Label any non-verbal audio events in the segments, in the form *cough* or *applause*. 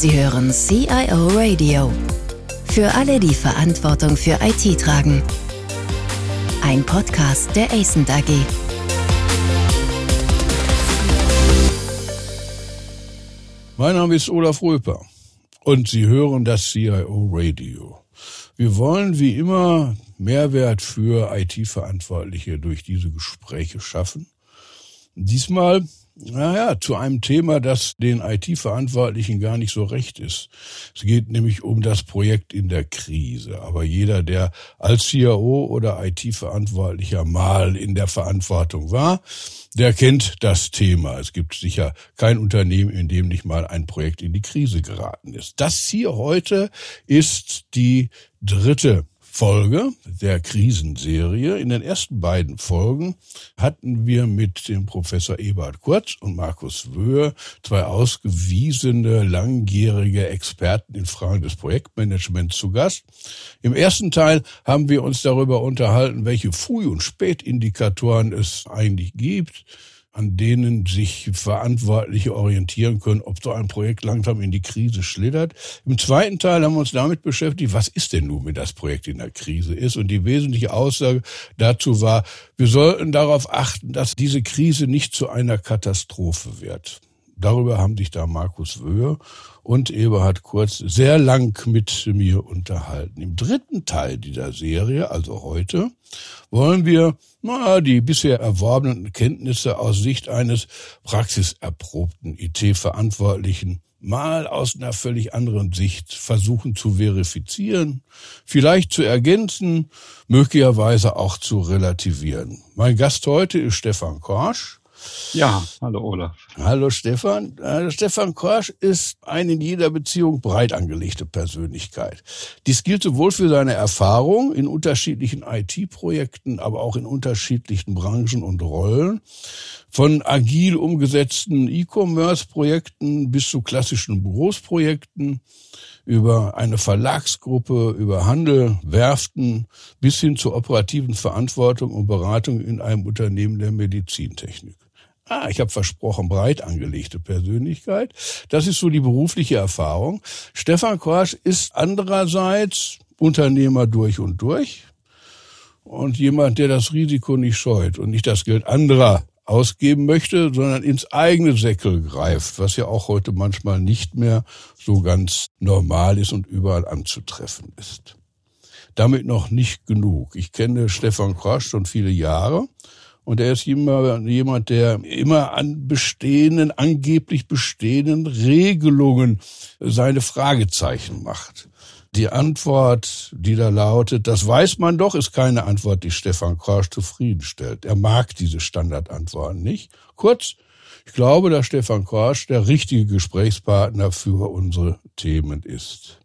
Sie hören CIO Radio. Für alle, die Verantwortung für IT tragen. Ein Podcast der ACENT AG. Mein Name ist Olaf Röper und Sie hören das CIO Radio. Wir wollen wie immer Mehrwert für IT-Verantwortliche durch diese Gespräche schaffen. Diesmal naja, zu einem Thema, das den IT-Verantwortlichen gar nicht so recht ist. Es geht nämlich um das Projekt in der Krise. Aber jeder, der als CIO oder IT-Verantwortlicher mal in der Verantwortung war, der kennt das Thema. Es gibt sicher kein Unternehmen, in dem nicht mal ein Projekt in die Krise geraten ist. Das hier heute ist die dritte Folge der Krisenserie. In den ersten beiden Folgen hatten wir mit dem Professor Ebert Kurz und Markus Wöhe zwei ausgewiesene, langjährige Experten in Fragen des Projektmanagements zu Gast. Im ersten Teil haben wir uns darüber unterhalten, welche Früh- und Spätindikatoren es eigentlich gibt an denen sich Verantwortliche orientieren können, ob so ein Projekt langsam in die Krise schlittert. Im zweiten Teil haben wir uns damit beschäftigt, was ist denn nun, wenn das Projekt in der Krise ist? Und die wesentliche Aussage dazu war, wir sollten darauf achten, dass diese Krise nicht zu einer Katastrophe wird. Darüber haben sich da Markus Wöhe und Eberhard Kurz sehr lang mit mir unterhalten. Im dritten Teil dieser Serie, also heute, wollen wir na, die bisher erworbenen Kenntnisse aus Sicht eines praxiserprobten IT-Verantwortlichen mal aus einer völlig anderen Sicht versuchen zu verifizieren, vielleicht zu ergänzen, möglicherweise auch zu relativieren. Mein Gast heute ist Stefan Korsch. Ja, hallo Olaf. Hallo Stefan. Äh, Stefan Korsch ist eine in jeder Beziehung breit angelegte Persönlichkeit. Dies gilt sowohl für seine Erfahrung in unterschiedlichen IT-Projekten, aber auch in unterschiedlichen Branchen und Rollen. Von agil umgesetzten E-Commerce-Projekten bis zu klassischen Großprojekten über eine Verlagsgruppe, über Handel, Werften bis hin zur operativen Verantwortung und Beratung in einem Unternehmen der Medizintechnik. Ah, ich habe versprochen, breit angelegte Persönlichkeit. Das ist so die berufliche Erfahrung. Stefan Korsch ist andererseits Unternehmer durch und durch und jemand, der das Risiko nicht scheut und nicht das Geld anderer ausgeben möchte, sondern ins eigene Säckel greift, was ja auch heute manchmal nicht mehr so ganz normal ist und überall anzutreffen ist. Damit noch nicht genug. Ich kenne Stefan Korsch schon viele Jahre und er ist jemand, der immer an bestehenden, angeblich bestehenden Regelungen seine Fragezeichen macht. Die Antwort, die da lautet, das weiß man doch, ist keine Antwort, die Stefan Korsch zufriedenstellt. Er mag diese Standardantworten nicht. Kurz, ich glaube, dass Stefan Korsch der richtige Gesprächspartner für unsere Themen ist.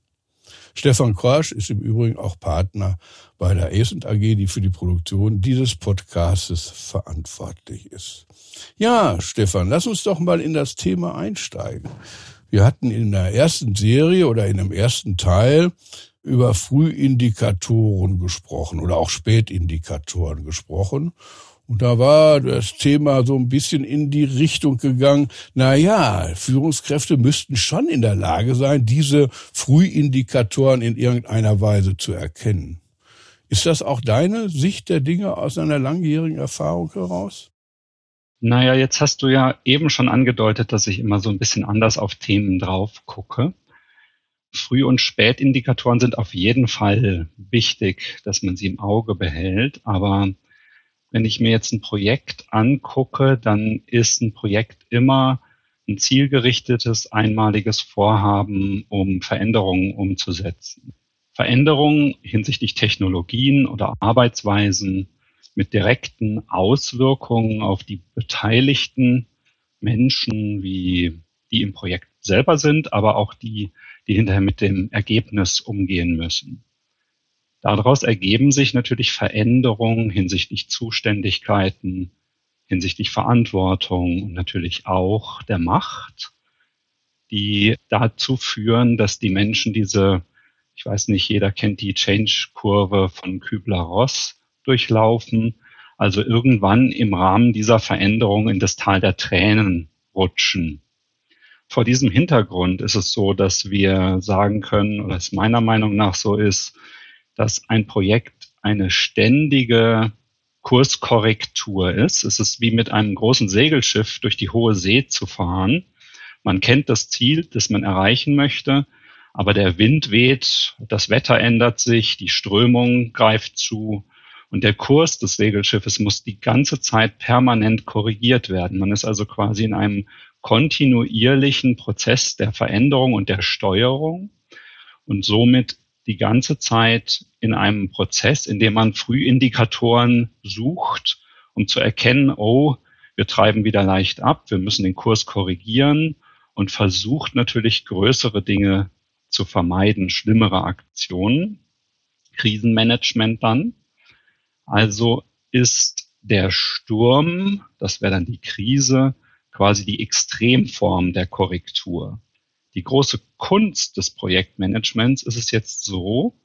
Stefan Korsch ist im Übrigen auch Partner bei der Acent AG, die für die Produktion dieses Podcastes verantwortlich ist. Ja, Stefan, lass uns doch mal in das Thema einsteigen. Wir hatten in der ersten Serie oder in dem ersten Teil über Frühindikatoren gesprochen oder auch Spätindikatoren gesprochen. Und da war das Thema so ein bisschen in die Richtung gegangen, na ja, Führungskräfte müssten schon in der Lage sein, diese Frühindikatoren in irgendeiner Weise zu erkennen. Ist das auch deine Sicht der Dinge aus einer langjährigen Erfahrung heraus? Naja, jetzt hast du ja eben schon angedeutet, dass ich immer so ein bisschen anders auf Themen drauf gucke. Früh- und Spätindikatoren sind auf jeden Fall wichtig, dass man sie im Auge behält, aber wenn ich mir jetzt ein Projekt angucke, dann ist ein Projekt immer ein zielgerichtetes, einmaliges Vorhaben, um Veränderungen umzusetzen. Veränderungen hinsichtlich Technologien oder Arbeitsweisen mit direkten Auswirkungen auf die beteiligten Menschen, wie die im Projekt selber sind, aber auch die, die hinterher mit dem Ergebnis umgehen müssen. Daraus ergeben sich natürlich Veränderungen hinsichtlich Zuständigkeiten, hinsichtlich Verantwortung und natürlich auch der Macht, die dazu führen, dass die Menschen diese, ich weiß nicht, jeder kennt die Change-Kurve von Kübler-Ross durchlaufen, also irgendwann im Rahmen dieser Veränderung in das Tal der Tränen rutschen. Vor diesem Hintergrund ist es so, dass wir sagen können, oder es meiner Meinung nach so ist, dass ein Projekt eine ständige Kurskorrektur ist. Es ist wie mit einem großen Segelschiff durch die hohe See zu fahren. Man kennt das Ziel, das man erreichen möchte, aber der Wind weht, das Wetter ändert sich, die Strömung greift zu und der Kurs des Segelschiffes muss die ganze Zeit permanent korrigiert werden. Man ist also quasi in einem kontinuierlichen Prozess der Veränderung und der Steuerung und somit die ganze Zeit in einem Prozess, in dem man Frühindikatoren sucht, um zu erkennen, oh, wir treiben wieder leicht ab, wir müssen den Kurs korrigieren und versucht natürlich größere Dinge zu vermeiden, schlimmere Aktionen, Krisenmanagement dann. Also ist der Sturm, das wäre dann die Krise, quasi die Extremform der Korrektur. Die große Kunst des Projektmanagements ist es jetzt so,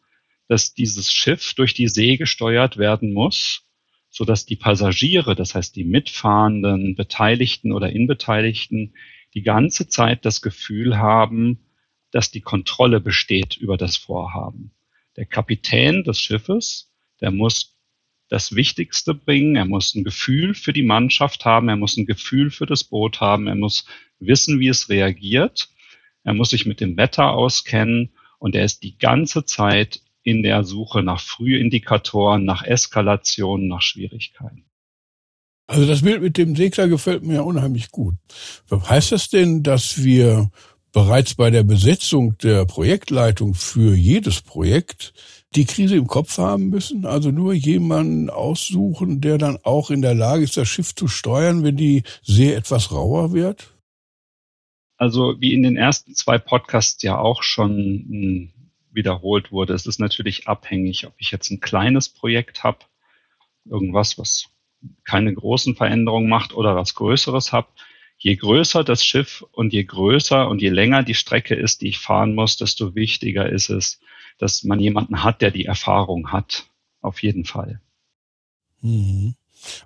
dass dieses Schiff durch die See gesteuert werden muss, so dass die Passagiere, das heißt die mitfahrenden, Beteiligten oder Inbeteiligten, die ganze Zeit das Gefühl haben, dass die Kontrolle besteht über das Vorhaben. Der Kapitän des Schiffes, der muss das Wichtigste bringen, er muss ein Gefühl für die Mannschaft haben, er muss ein Gefühl für das Boot haben, er muss wissen, wie es reagiert, er muss sich mit dem Wetter auskennen und er ist die ganze Zeit in der Suche nach Frühindikatoren, nach Eskalationen, nach Schwierigkeiten. Also das Bild mit dem Segler gefällt mir unheimlich gut. Heißt das denn, dass wir bereits bei der Besetzung der Projektleitung für jedes Projekt die Krise im Kopf haben müssen? Also nur jemanden aussuchen, der dann auch in der Lage ist, das Schiff zu steuern, wenn die See etwas rauer wird? Also wie in den ersten zwei Podcasts ja auch schon hm, wiederholt wurde, es ist natürlich abhängig, ob ich jetzt ein kleines Projekt habe, irgendwas, was keine großen Veränderungen macht oder was Größeres habe. Je größer das Schiff und je größer und je länger die Strecke ist, die ich fahren muss, desto wichtiger ist es, dass man jemanden hat, der die Erfahrung hat. Auf jeden Fall. Mhm.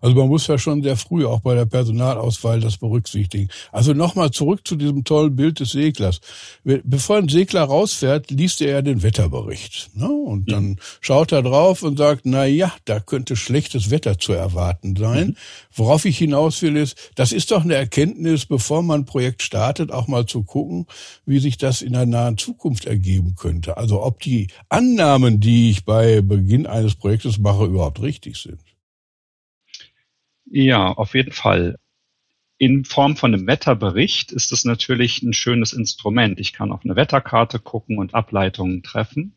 Also man muss ja schon sehr früh auch bei der Personalauswahl das berücksichtigen. Also nochmal zurück zu diesem tollen Bild des Seglers. Bevor ein Segler rausfährt, liest er ja den Wetterbericht. Ne? Und dann mhm. schaut er drauf und sagt, na ja, da könnte schlechtes Wetter zu erwarten sein. Mhm. Worauf ich hinaus will ist, das ist doch eine Erkenntnis, bevor man ein Projekt startet, auch mal zu gucken, wie sich das in der nahen Zukunft ergeben könnte. Also ob die Annahmen, die ich bei Beginn eines Projektes mache, überhaupt richtig sind. Ja, auf jeden Fall. In Form von einem Wetterbericht ist es natürlich ein schönes Instrument. Ich kann auf eine Wetterkarte gucken und Ableitungen treffen.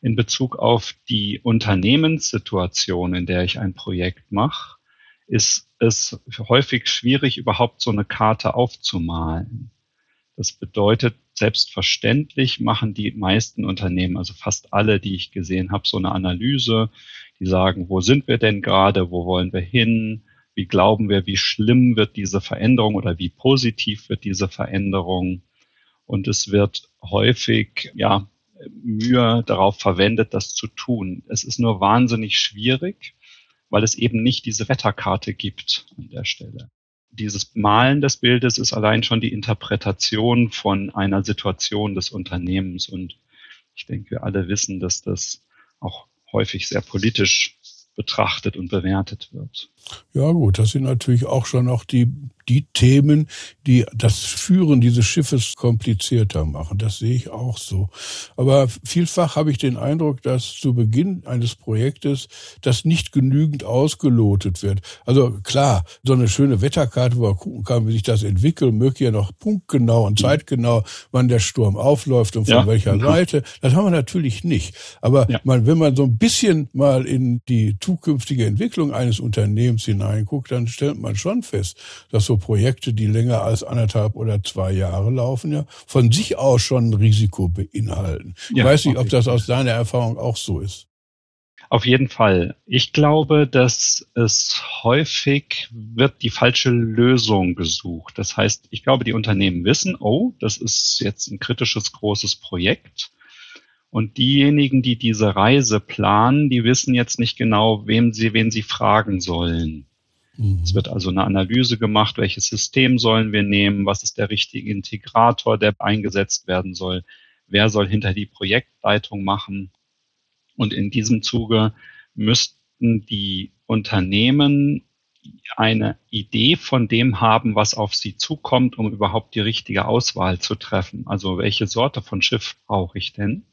In Bezug auf die Unternehmenssituation, in der ich ein Projekt mache, ist es häufig schwierig, überhaupt so eine Karte aufzumalen. Das bedeutet, selbstverständlich machen die meisten Unternehmen, also fast alle, die ich gesehen habe, so eine Analyse. Die sagen, wo sind wir denn gerade, wo wollen wir hin, wie glauben wir, wie schlimm wird diese Veränderung oder wie positiv wird diese Veränderung? Und es wird häufig, ja, Mühe darauf verwendet, das zu tun. Es ist nur wahnsinnig schwierig, weil es eben nicht diese Wetterkarte gibt an der Stelle. Dieses Malen des Bildes ist allein schon die Interpretation von einer Situation des Unternehmens. Und ich denke, wir alle wissen, dass das auch häufig sehr politisch betrachtet und bewertet wird. Ja gut, das sind natürlich auch schon noch die, die Themen, die das Führen dieses Schiffes komplizierter machen. Das sehe ich auch so. Aber vielfach habe ich den Eindruck, dass zu Beginn eines Projektes das nicht genügend ausgelotet wird. Also klar, so eine schöne Wetterkarte, wo man gucken kann, wie sich das entwickelt, möge ja noch punktgenau und zeitgenau, wann der Sturm aufläuft und von ja, welcher genau. Seite. Das haben wir natürlich nicht. Aber ja. man, wenn man so ein bisschen mal in die zukünftige Entwicklung eines Unternehmens hineinguckt, dann stellt man schon fest, dass so Projekte, die länger als anderthalb oder zwei Jahre laufen, ja von sich aus schon ein Risiko beinhalten. Ja, ich weiß nicht, ob das aus deiner Erfahrung auch so ist. Auf jeden Fall. Ich glaube, dass es häufig wird die falsche Lösung gesucht. Das heißt, ich glaube, die Unternehmen wissen, oh, das ist jetzt ein kritisches großes Projekt. Und diejenigen, die diese Reise planen, die wissen jetzt nicht genau, wem sie, wen sie fragen sollen. Mhm. Es wird also eine Analyse gemacht, welches System sollen wir nehmen, was ist der richtige Integrator, der eingesetzt werden soll, wer soll hinter die Projektleitung machen. Und in diesem Zuge müssten die Unternehmen eine Idee von dem haben, was auf sie zukommt, um überhaupt die richtige Auswahl zu treffen. Also welche Sorte von Schiff brauche ich denn?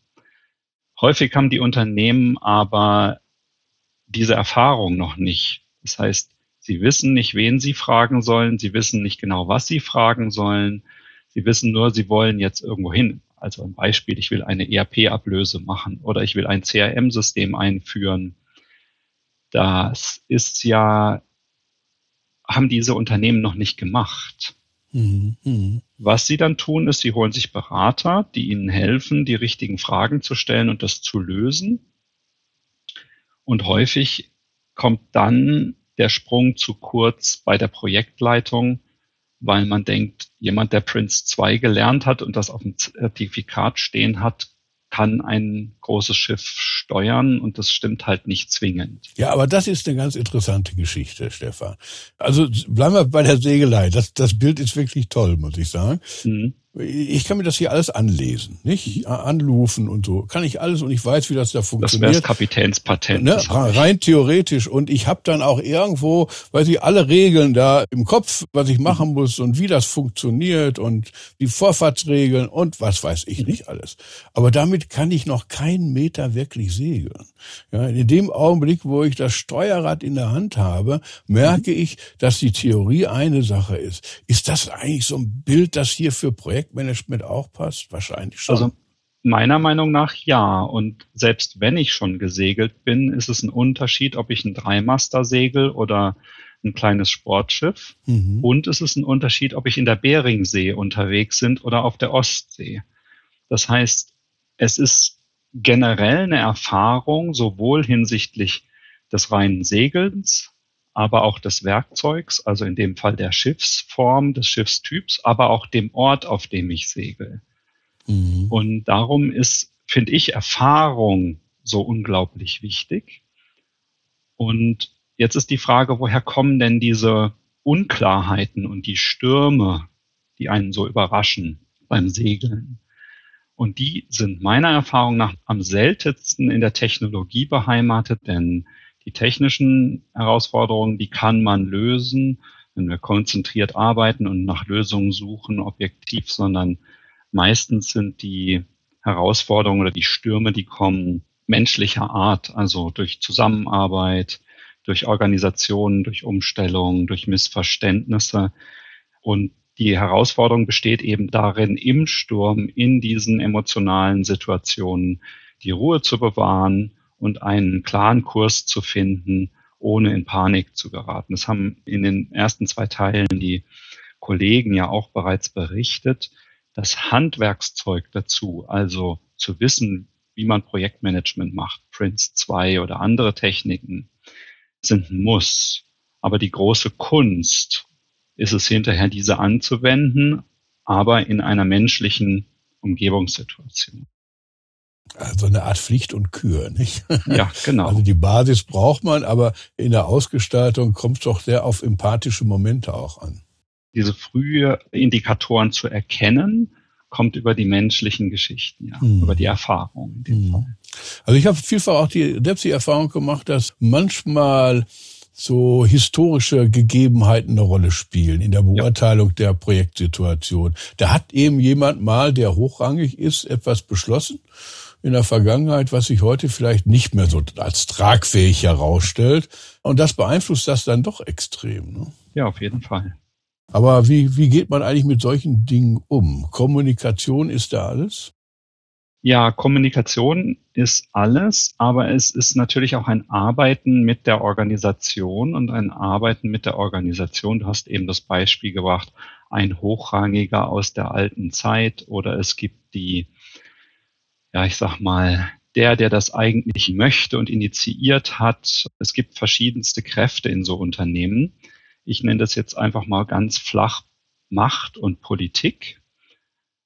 Häufig haben die Unternehmen aber diese Erfahrung noch nicht. Das heißt, sie wissen nicht, wen sie fragen sollen, sie wissen nicht genau, was sie fragen sollen, sie wissen nur, sie wollen jetzt irgendwo hin. Also ein Beispiel, ich will eine ERP-Ablöse machen oder ich will ein CRM-System einführen. Das ist ja haben diese Unternehmen noch nicht gemacht. Mhm, mh. Was sie dann tun, ist, sie holen sich Berater, die ihnen helfen, die richtigen Fragen zu stellen und das zu lösen. Und häufig kommt dann der Sprung zu kurz bei der Projektleitung, weil man denkt, jemand, der Prince 2 gelernt hat und das auf dem Zertifikat stehen hat, kann ein großes Schiff steuern und das stimmt halt nicht zwingend. Ja, aber das ist eine ganz interessante Geschichte, Stefan. Also bleiben wir bei der Segelei. Das, das Bild ist wirklich toll, muss ich sagen. Mhm ich kann mir das hier alles anlesen, nicht? Anrufen und so. Kann ich alles und ich weiß, wie das da funktioniert. Das wäre Kapitänspatent. Ne? Rein theoretisch. Und ich habe dann auch irgendwo, weiß ich, alle Regeln da im Kopf, was ich machen mhm. muss und wie das funktioniert und die Vorfahrtsregeln und was weiß ich mhm. nicht alles. Aber damit kann ich noch keinen Meter wirklich segeln. Ja, in dem Augenblick, wo ich das Steuerrad in der Hand habe, merke mhm. ich, dass die Theorie eine Sache ist. Ist das eigentlich so ein Bild, das hier für Projektmanagement auch passt? Wahrscheinlich schon. Also meiner Meinung nach ja. Und selbst wenn ich schon gesegelt bin, ist es ein Unterschied, ob ich ein Dreimaster segel oder ein kleines Sportschiff. Mhm. Und es ist ein Unterschied, ob ich in der Beringsee unterwegs sind oder auf der Ostsee. Das heißt, es ist generell eine Erfahrung, sowohl hinsichtlich des reinen Segelns aber auch des Werkzeugs, also in dem Fall der Schiffsform, des Schiffstyps, aber auch dem Ort, auf dem ich segel. Mhm. Und darum ist, finde ich, Erfahrung so unglaublich wichtig. Und jetzt ist die Frage, woher kommen denn diese Unklarheiten und die Stürme, die einen so überraschen beim Segeln? Und die sind meiner Erfahrung nach am seltensten in der Technologie beheimatet, denn die technischen Herausforderungen, die kann man lösen, wenn wir konzentriert arbeiten und nach Lösungen suchen, objektiv, sondern meistens sind die Herausforderungen oder die Stürme, die kommen menschlicher Art, also durch Zusammenarbeit, durch Organisationen, durch Umstellungen, durch Missverständnisse. Und die Herausforderung besteht eben darin, im Sturm, in diesen emotionalen Situationen die Ruhe zu bewahren und einen klaren Kurs zu finden, ohne in Panik zu geraten. Das haben in den ersten zwei Teilen die Kollegen ja auch bereits berichtet. Das Handwerkszeug dazu, also zu wissen, wie man Projektmanagement macht, Prince 2 oder andere Techniken, sind ein Muss. Aber die große Kunst ist es hinterher, diese anzuwenden, aber in einer menschlichen Umgebungssituation. Also eine Art Pflicht und Kür, nicht? Ja, *laughs* genau. Also die Basis braucht man, aber in der Ausgestaltung kommt es doch sehr auf empathische Momente auch an. Diese frühe Indikatoren zu erkennen, kommt über die menschlichen Geschichten, ja, hm. über die Erfahrung in dem hm. Fall. Also ich habe vielfach auch die selbst die Erfahrung gemacht, dass manchmal so historische Gegebenheiten eine Rolle spielen in der Beurteilung ja. der Projektsituation. Da hat eben jemand mal, der hochrangig ist, etwas beschlossen in der Vergangenheit, was sich heute vielleicht nicht mehr so als tragfähig herausstellt. Und das beeinflusst das dann doch extrem. Ne? Ja, auf jeden Fall. Aber wie, wie geht man eigentlich mit solchen Dingen um? Kommunikation ist da alles? Ja, Kommunikation ist alles, aber es ist natürlich auch ein Arbeiten mit der Organisation und ein Arbeiten mit der Organisation. Du hast eben das Beispiel gebracht, ein Hochrangiger aus der alten Zeit oder es gibt die ja, ich sag mal, der, der das eigentlich möchte und initiiert hat. Es gibt verschiedenste Kräfte in so Unternehmen. Ich nenne das jetzt einfach mal ganz flach Macht und Politik.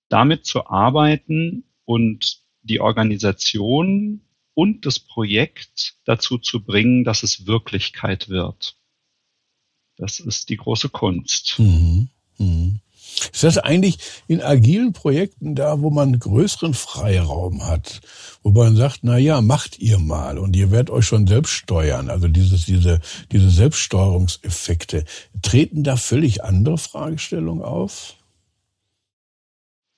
Damit zu arbeiten und die Organisation und das Projekt dazu zu bringen, dass es Wirklichkeit wird. Das ist die große Kunst. Mhm. Mhm. Ist das eigentlich in agilen Projekten da, wo man größeren Freiraum hat, wo man sagt, na ja, macht ihr mal und ihr werdet euch schon selbst steuern, also dieses, diese, diese Selbststeuerungseffekte, treten da völlig andere Fragestellungen auf?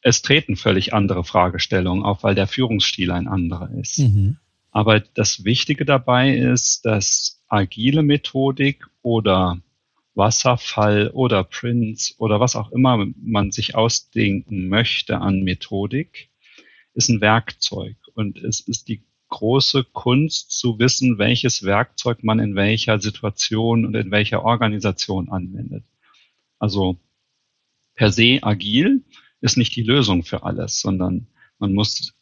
Es treten völlig andere Fragestellungen auf, weil der Führungsstil ein anderer ist. Mhm. Aber das Wichtige dabei ist, dass agile Methodik oder Wasserfall oder Prince oder was auch immer man sich ausdenken möchte an Methodik, ist ein Werkzeug. Und es ist die große Kunst zu wissen, welches Werkzeug man in welcher Situation und in welcher Organisation anwendet. Also per se agil ist nicht die Lösung für alles, sondern man muss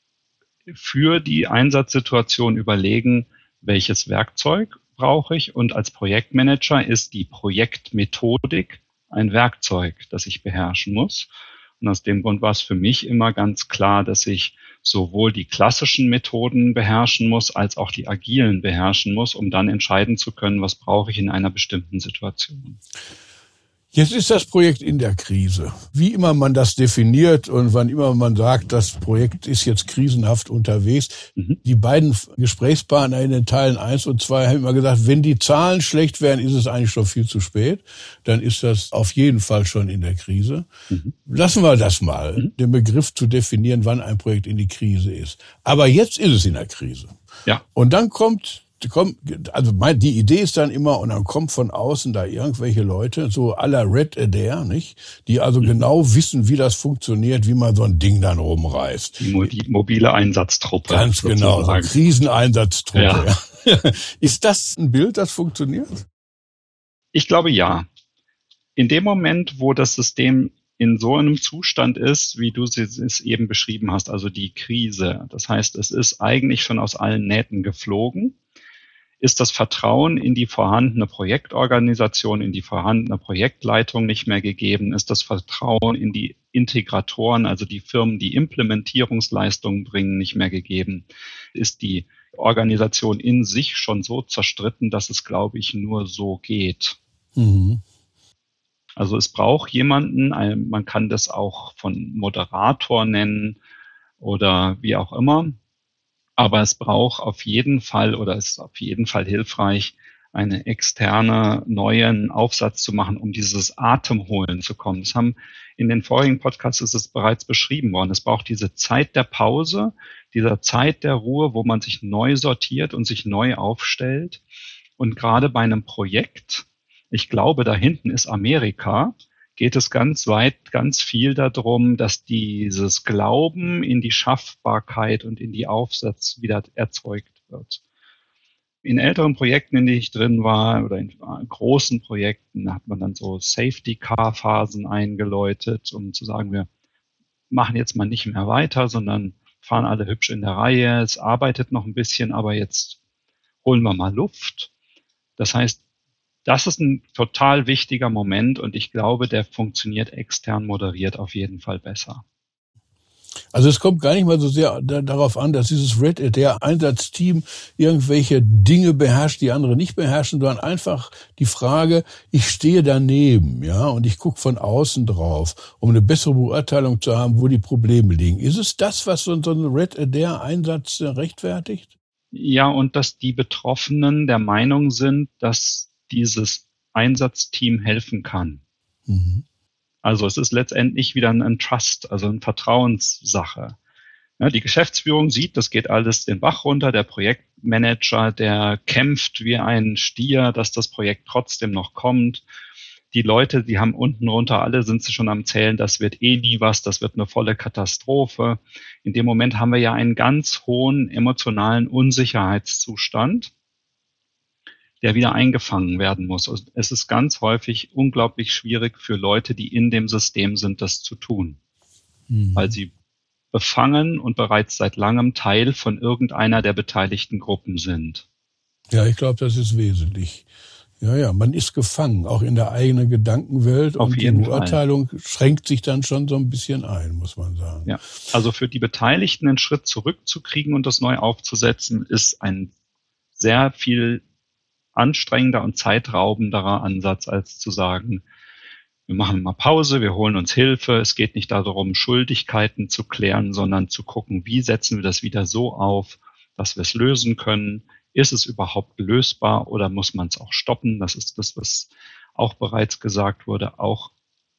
für die Einsatzsituation überlegen, welches Werkzeug brauche ich und als Projektmanager ist die Projektmethodik ein Werkzeug, das ich beherrschen muss. Und aus dem Grund war es für mich immer ganz klar, dass ich sowohl die klassischen Methoden beherrschen muss, als auch die agilen beherrschen muss, um dann entscheiden zu können, was brauche ich in einer bestimmten Situation. Jetzt ist das Projekt in der Krise. Wie immer man das definiert und wann immer man sagt, das Projekt ist jetzt krisenhaft unterwegs. Mhm. Die beiden Gesprächspartner in den Teilen eins und zwei haben immer gesagt, wenn die Zahlen schlecht wären, ist es eigentlich schon viel zu spät. Dann ist das auf jeden Fall schon in der Krise. Mhm. Lassen wir das mal, mhm. den Begriff zu definieren, wann ein Projekt in die Krise ist. Aber jetzt ist es in der Krise. Ja. Und dann kommt kommt, also die Idee ist dann immer, und dann kommt von außen da irgendwelche Leute, so aller Red Adair, nicht? Die also mhm. genau wissen, wie das funktioniert, wie man so ein Ding dann rumreißt. Die, die mobile Einsatztruppe. Ganz genau, so Kriseneinsatztruppe. Ja. Ja. *laughs* ist das ein Bild, das funktioniert? Ich glaube ja. In dem Moment, wo das System in so einem Zustand ist, wie du es eben beschrieben hast, also die Krise. Das heißt, es ist eigentlich schon aus allen Nähten geflogen ist das Vertrauen in die vorhandene Projektorganisation, in die vorhandene Projektleitung nicht mehr gegeben? Ist das Vertrauen in die Integratoren, also die Firmen, die Implementierungsleistungen bringen, nicht mehr gegeben? Ist die Organisation in sich schon so zerstritten, dass es, glaube ich, nur so geht? Mhm. Also es braucht jemanden, man kann das auch von Moderator nennen oder wie auch immer, aber es braucht auf jeden Fall oder ist auf jeden Fall hilfreich, eine externe neuen Aufsatz zu machen, um dieses Atemholen zu kommen. Das haben in den vorigen Podcasts ist es bereits beschrieben worden. Es braucht diese Zeit der Pause, dieser Zeit der Ruhe, wo man sich neu sortiert und sich neu aufstellt. Und gerade bei einem Projekt, ich glaube, da hinten ist Amerika, geht es ganz weit, ganz viel darum, dass dieses Glauben in die Schaffbarkeit und in die Aufsatz wieder erzeugt wird. In älteren Projekten, in denen ich drin war, oder in großen Projekten, hat man dann so Safety-Car-Phasen eingeläutet, um zu sagen, wir machen jetzt mal nicht mehr weiter, sondern fahren alle hübsch in der Reihe. Es arbeitet noch ein bisschen, aber jetzt holen wir mal Luft. Das heißt, das ist ein total wichtiger Moment und ich glaube, der funktioniert extern moderiert auf jeden Fall besser. Also es kommt gar nicht mal so sehr darauf an, dass dieses Red der Einsatzteam irgendwelche Dinge beherrscht, die andere nicht beherrschen, sondern einfach die Frage, ich stehe daneben, ja, und ich gucke von außen drauf, um eine bessere Beurteilung zu haben, wo die Probleme liegen. Ist es das, was so ein Red der Einsatz rechtfertigt? Ja, und dass die Betroffenen der Meinung sind, dass dieses Einsatzteam helfen kann. Mhm. Also es ist letztendlich wieder ein Trust, also eine Vertrauenssache. Ja, die Geschäftsführung sieht, das geht alles den Bach runter. Der Projektmanager, der kämpft wie ein Stier, dass das Projekt trotzdem noch kommt. Die Leute, die haben unten runter, alle sind sie schon am Zählen, das wird eh nie was, das wird eine volle Katastrophe. In dem Moment haben wir ja einen ganz hohen emotionalen Unsicherheitszustand der wieder eingefangen werden muss. Also es ist ganz häufig unglaublich schwierig für Leute, die in dem System sind, das zu tun, mhm. weil sie befangen und bereits seit langem Teil von irgendeiner der beteiligten Gruppen sind. Ja, ich glaube, das ist wesentlich. Ja, ja, man ist gefangen, auch in der eigenen Gedankenwelt Auf und die Beurteilung Fall. schränkt sich dann schon so ein bisschen ein, muss man sagen. Ja, also für die Beteiligten einen Schritt zurückzukriegen und das neu aufzusetzen, ist ein sehr viel anstrengender und zeitraubenderer Ansatz, als zu sagen, wir machen mal Pause, wir holen uns Hilfe. Es geht nicht darum, Schuldigkeiten zu klären, sondern zu gucken, wie setzen wir das wieder so auf, dass wir es lösen können. Ist es überhaupt lösbar oder muss man es auch stoppen? Das ist das, was auch bereits gesagt wurde. Auch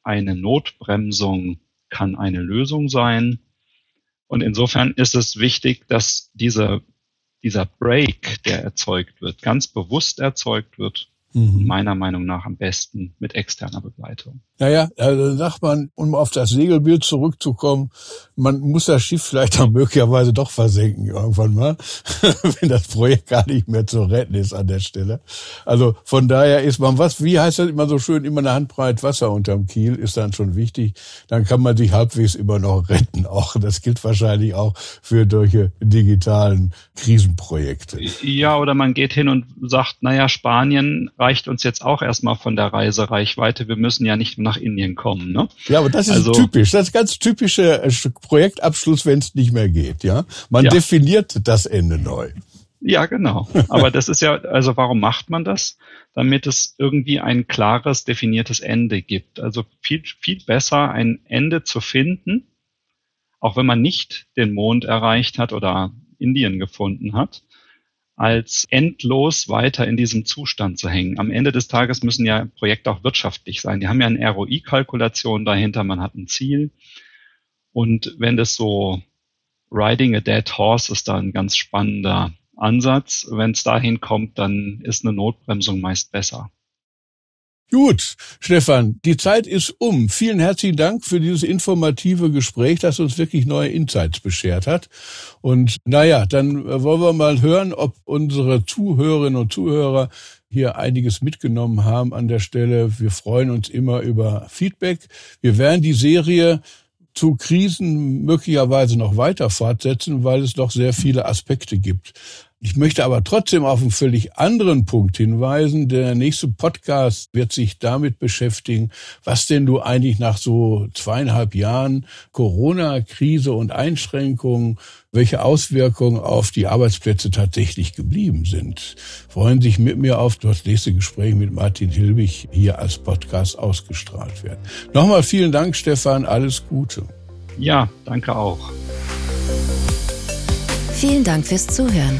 eine Notbremsung kann eine Lösung sein. Und insofern ist es wichtig, dass diese, dieser Break, der erzeugt wird, ganz bewusst erzeugt wird Mhm. Meiner Meinung nach am besten mit externer Begleitung. Naja, also sagt man, um auf das Segelbild zurückzukommen, man muss das Schiff vielleicht auch möglicherweise doch versenken irgendwann mal, *laughs* wenn das Projekt gar nicht mehr zu retten ist an der Stelle. Also von daher ist man was, wie heißt das immer so schön, immer eine Handbreit Wasser unterm Kiel ist dann schon wichtig. Dann kann man sich halbwegs immer noch retten. Auch das gilt wahrscheinlich auch für solche digitalen Krisenprojekte. Ja, oder man geht hin und sagt, naja, Spanien reicht uns jetzt auch erstmal von der Reisereichweite. Wir müssen ja nicht nach Indien kommen. Ne? Ja, aber das ist also, typisch. Das ist ganz typische äh, Projektabschluss, wenn es nicht mehr geht. Ja, man ja. definiert das Ende neu. Ja, genau. Aber *laughs* das ist ja, also warum macht man das? Damit es irgendwie ein klares, definiertes Ende gibt. Also viel, viel besser ein Ende zu finden, auch wenn man nicht den Mond erreicht hat oder Indien gefunden hat, als endlos weiter in diesem Zustand zu hängen. Am Ende des Tages müssen ja Projekte auch wirtschaftlich sein. Die haben ja eine ROI-Kalkulation dahinter, man hat ein Ziel. Und wenn das so Riding a Dead Horse ist da ein ganz spannender Ansatz. Wenn es dahin kommt, dann ist eine Notbremsung meist besser. Gut, Stefan, die Zeit ist um. Vielen herzlichen Dank für dieses informative Gespräch, das uns wirklich neue Insights beschert hat. Und naja, dann wollen wir mal hören, ob unsere Zuhörerinnen und Zuhörer hier einiges mitgenommen haben an der Stelle. Wir freuen uns immer über Feedback. Wir werden die Serie zu Krisen möglicherweise noch weiter fortsetzen, weil es doch sehr viele Aspekte gibt. Ich möchte aber trotzdem auf einen völlig anderen Punkt hinweisen. Der nächste Podcast wird sich damit beschäftigen, was denn du eigentlich nach so zweieinhalb Jahren Corona-Krise und Einschränkungen, welche Auswirkungen auf die Arbeitsplätze tatsächlich geblieben sind. Freuen sich mit mir auf das nächste Gespräch mit Martin Hilbig hier als Podcast ausgestrahlt wird. Nochmal vielen Dank, Stefan. Alles Gute. Ja, danke auch. Vielen Dank fürs Zuhören.